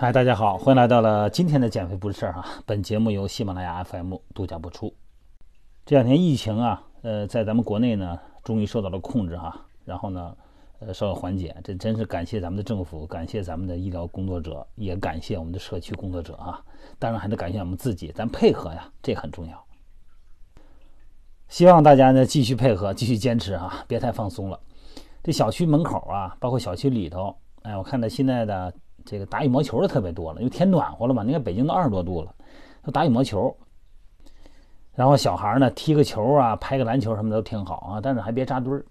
嗨，大家好，欢迎来到了今天的减肥不是事儿哈。本节目由喜马拉雅 FM 独家播出。这两天疫情啊，呃，在咱们国内呢，终于受到了控制哈，然后呢，呃，稍有缓解。这真是感谢咱们的政府，感谢咱们的医疗工作者，也感谢我们的社区工作者哈。当然还得感谢我们自己，咱配合呀，这很重要。希望大家呢继续配合，继续坚持哈，别太放松了。这小区门口啊，包括小区里头，哎，我看到现在的。这个打羽毛球的特别多了，因为天暖和了嘛。你看北京都二十多度了，都打羽毛球。然后小孩呢踢个球啊，拍个篮球什么的都挺好啊，但是还别扎堆儿。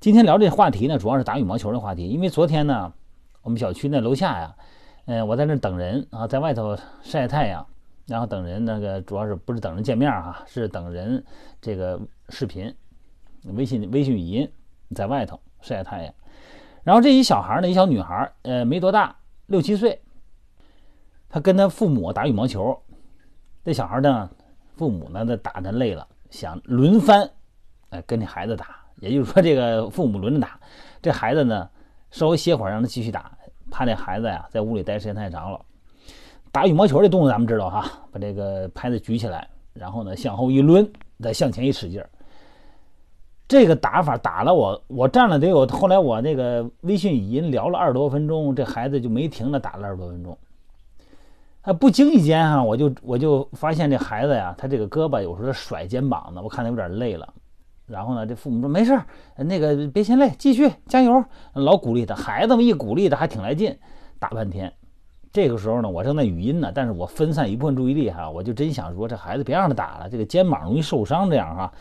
今天聊这话题呢，主要是打羽毛球的话题。因为昨天呢，我们小区那楼下呀，嗯，我在那等人啊，在外头晒太阳，然后等人那个主要是不是等人见面哈，是等人这个视频、微信、微信语音，在外头晒太阳。然后这一小孩呢，一小女孩，呃，没多大。六七岁，他跟他父母打羽毛球。这小孩呢，父母呢，他打的累了，想轮番，哎，跟这孩子打。也就是说，这个父母轮着打，这孩子呢，稍微歇会儿，让他继续打，怕这孩子呀在屋里待时间太长了。打羽毛球这动作咱们知道哈，把这个拍子举起来，然后呢向后一抡，再向前一使劲儿。这个打法打了我，我站了得有。后来我那个微信语音聊了二十多分钟，这孩子就没停的打了二十多分钟。啊，不经意间哈，我就我就发现这孩子呀，他这个胳膊有时候甩肩膀子，我看他有点累了。然后呢，这父母说没事那个别嫌累，继续加油，老鼓励他。孩子们一鼓励他还挺来劲，打半天。这个时候呢，我正在语音呢，但是我分散一部分注意力哈，我就真想说这孩子别让他打了，这个肩膀容易受伤，这样哈。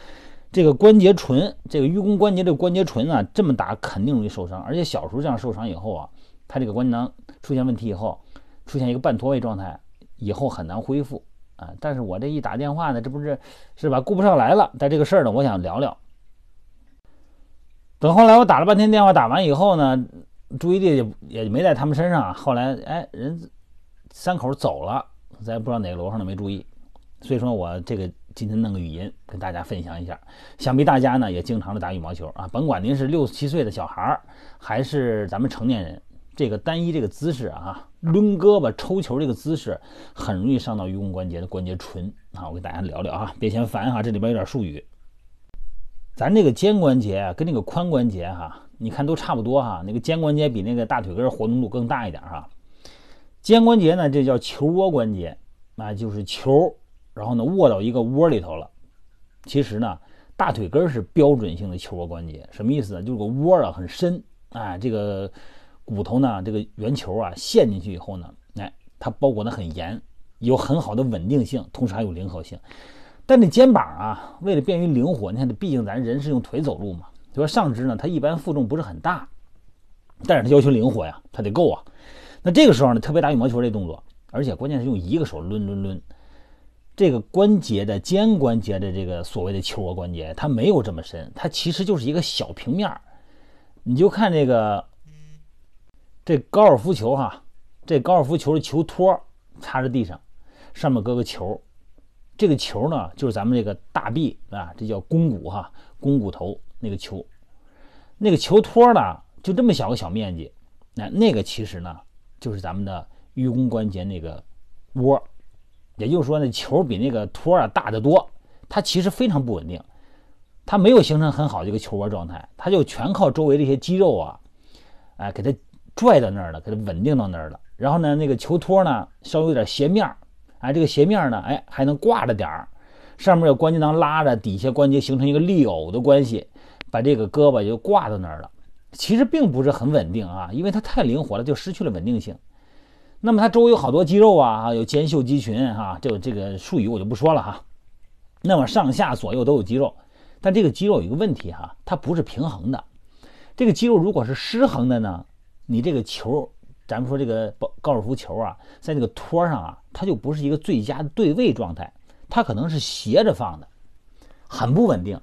这个关节唇，这个盂肱关节这个关节唇啊，这么打肯定容易受伤，而且小时候这样受伤以后啊，他这个关节囊出现问题以后，出现一个半脱位状态，以后很难恢复啊。但是我这一打电话呢，这不是是吧，顾不上来了。但这个事儿呢，我想聊聊。等后来我打了半天电话，打完以后呢，注意力也也没在他们身上。后来哎，人三口走了，咱也不知道哪个楼上的没注意，所以说我这个。今天弄个语音跟大家分享一下，想必大家呢也经常的打羽毛球啊，甭管您是六七岁的小孩儿，还是咱们成年人，这个单一这个姿势啊，抡胳膊抽球这个姿势，很容易伤到盂肱关节的关节唇啊。我跟大家聊聊啊，别嫌烦哈，这里边有点术语。咱这个肩关节，跟那个髋关节哈，你看都差不多哈，那个肩关节比那个大腿根活动度更大一点哈。肩关节呢，这叫球窝关节，那就是球。然后呢，握到一个窝里头了。其实呢，大腿根是标准性的球窝关节，什么意思呢？就是个窝啊很深，哎，这个骨头呢，这个圆球啊陷进去以后呢，哎，它包裹的很严，有很好的稳定性，同时还有灵活性。但这肩膀啊，为了便于灵活，你看，毕竟咱人是用腿走路嘛，就说上肢呢，它一般负重不是很大，但是它要求灵活呀，它得够啊。那这个时候呢，特别打羽毛球这动作，而且关键是用一个手抡抡抡。这个关节的肩关节的这个所谓的球窝关节，它没有这么深，它其实就是一个小平面儿你就看这个，这高尔夫球哈，这高尔夫球的球托插在地上，上面搁个球，这个球呢就是咱们这个大臂啊，这叫肱骨哈，肱骨头那个球，那个球托呢就这么小个小面积，那那个其实呢就是咱们的盂肱关节那个窝。也就是说，那球比那个托啊大得多，它其实非常不稳定，它没有形成很好的一个球窝状态，它就全靠周围这些肌肉啊，哎，给它拽到那儿了，给它稳定到那儿了。然后呢，那个球托呢稍微有点斜面儿，哎，这个斜面呢，哎，还能挂着点儿，上面有关节囊拉着，底下关节形成一个立偶的关系，把这个胳膊就挂到那儿了。其实并不是很稳定啊，因为它太灵活了，就失去了稳定性。那么它周围有好多肌肉啊，有肩袖肌群哈，这个这个术语我就不说了哈。那么上下左右都有肌肉，但这个肌肉有一个问题哈，它不是平衡的。这个肌肉如果是失衡的呢，你这个球，咱们说这个高尔夫球啊，在这个托上啊，它就不是一个最佳的对位状态，它可能是斜着放的，很不稳定。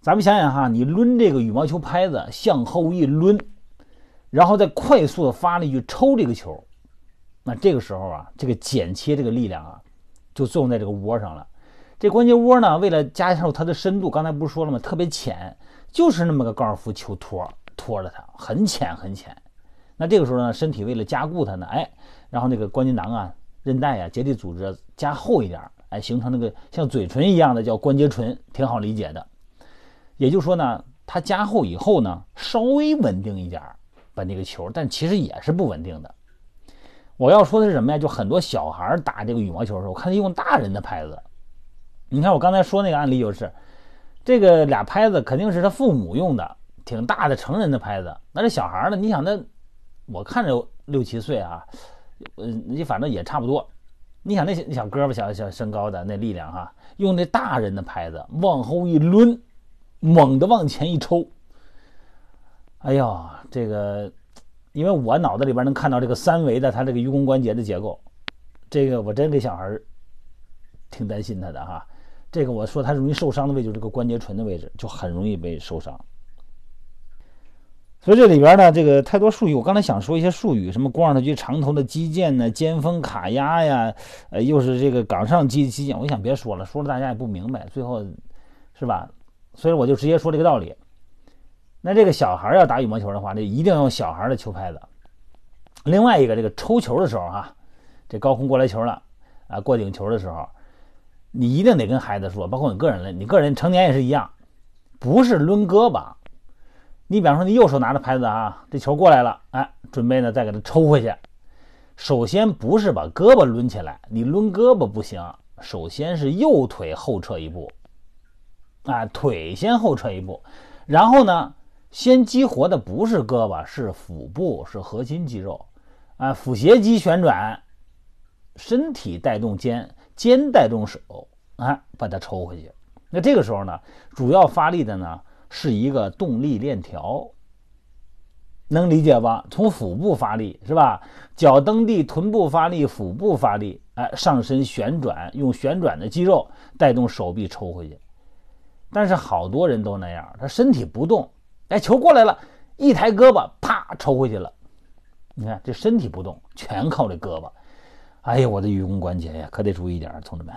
咱们想想哈，你抡这个羽毛球拍子向后一抡，然后再快速的发力去抽这个球。那这个时候啊，这个剪切这个力量啊，就作用在这个窝上了。这关节窝呢，为了加上它的深度，刚才不是说了吗？特别浅，就是那么个高尔夫球托托着它，很浅很浅。那这个时候呢，身体为了加固它呢，哎，然后那个关节囊啊、韧带啊、结缔组织加厚一点，哎，形成那个像嘴唇一样的叫关节唇，挺好理解的。也就是说呢，它加厚以后呢，稍微稳定一点，把那个球，但其实也是不稳定的。我要说的是什么呀？就很多小孩打这个羽毛球的时候，我看他用大人的拍子。你看我刚才说那个案例就是，这个俩拍子肯定是他父母用的，挺大的成人的拍子。那这小孩呢？你想那，我看着六七岁啊，嗯，你反正也差不多。你想那小小胳膊小小身高的那力量哈，用那大人的拍子往后一抡，猛地往前一抽，哎呦，这个。因为我脑子里边能看到这个三维的他这个盂肱关节的结构，这个我真给小孩挺担心他的哈。这个我说他容易受伤的位置，这个关节唇的位置就很容易被受伤。所以这里边呢，这个太多术语，我刚才想说一些术语，什么肱二头肌长头的肌腱呢，肩峰卡压呀，呃，又是这个冈上肌肌腱，我想别说了，说了大家也不明白，最后是吧？所以我就直接说这个道理。那这个小孩要打羽毛球的话，这一定要用小孩的球拍子。另外一个，这个抽球的时候哈，这高空过来球了啊，过顶球的时候，你一定得跟孩子说，包括你个人了，你个人成年也是一样，不是抡胳膊。你比方说你右手拿着拍子啊，这球过来了，哎，准备呢再给它抽回去。首先不是把胳膊抡起来，你抡胳膊不行，首先是右腿后撤一步，啊，腿先后撤一步，然后呢。先激活的不是胳膊，是腹部，是核心肌肉，啊，腹斜肌旋转，身体带动肩，肩带动手，啊，把它抽回去。那这个时候呢，主要发力的呢是一个动力链条，能理解吧？从腹部发力是吧？脚蹬地，臀部发力，腹部发力，哎，上身旋转，用旋转的肌肉带动手臂抽回去。但是好多人都那样，他身体不动。哎，球过来了，一抬胳膊，啪抽回去了。你看这身体不动，全靠这胳膊。哎呀，我的愚公关节呀，可得注意点，同志们。